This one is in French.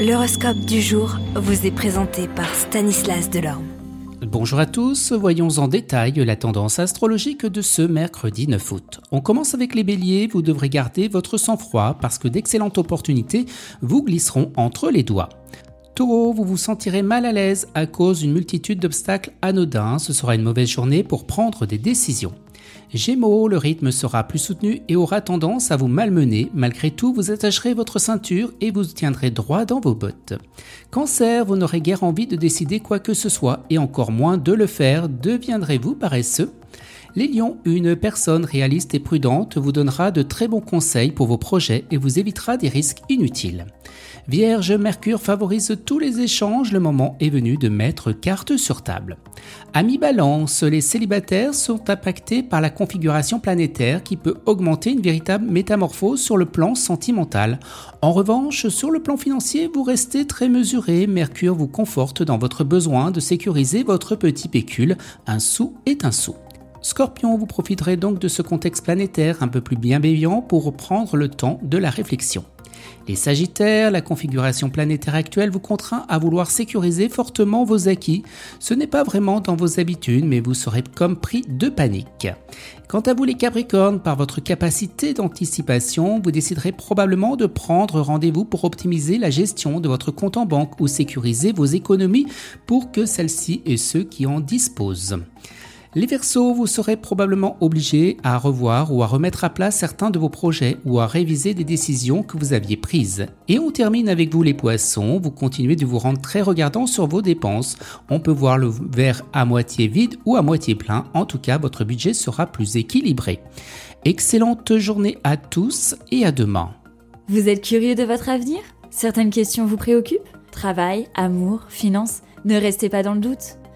L'horoscope du jour vous est présenté par Stanislas Delorme. Bonjour à tous, voyons en détail la tendance astrologique de ce mercredi 9 août. On commence avec les béliers, vous devrez garder votre sang-froid parce que d'excellentes opportunités vous glisseront entre les doigts. Taureau, vous vous sentirez mal à l'aise à cause d'une multitude d'obstacles anodins, ce sera une mauvaise journée pour prendre des décisions. Gémeaux, le rythme sera plus soutenu et aura tendance à vous malmener. Malgré tout, vous attacherez votre ceinture et vous tiendrez droit dans vos bottes. Cancer, vous n'aurez guère envie de décider quoi que ce soit et encore moins de le faire. Deviendrez-vous paresseux? Les lions, une personne réaliste et prudente vous donnera de très bons conseils pour vos projets et vous évitera des risques inutiles. Vierge, Mercure favorise tous les échanges, le moment est venu de mettre carte sur table. Ami Balance, les célibataires sont impactés par la configuration planétaire qui peut augmenter une véritable métamorphose sur le plan sentimental. En revanche, sur le plan financier, vous restez très mesuré, Mercure vous conforte dans votre besoin de sécuriser votre petit pécule, un sou est un sou. Scorpion, vous profiterez donc de ce contexte planétaire un peu plus bienveillant pour prendre le temps de la réflexion. Les Sagittaires, la configuration planétaire actuelle vous contraint à vouloir sécuriser fortement vos acquis. Ce n'est pas vraiment dans vos habitudes, mais vous serez comme pris de panique. Quant à vous les Capricornes, par votre capacité d'anticipation, vous déciderez probablement de prendre rendez-vous pour optimiser la gestion de votre compte en banque ou sécuriser vos économies pour que celles-ci et ceux qui en disposent. Les Verseaux, vous serez probablement obligés à revoir ou à remettre à plat certains de vos projets ou à réviser des décisions que vous aviez prises. Et on termine avec vous les Poissons, vous continuez de vous rendre très regardant sur vos dépenses. On peut voir le verre à moitié vide ou à moitié plein, en tout cas votre budget sera plus équilibré. Excellente journée à tous et à demain. Vous êtes curieux de votre avenir? Certaines questions vous préoccupent? Travail, amour, finances? Ne restez pas dans le doute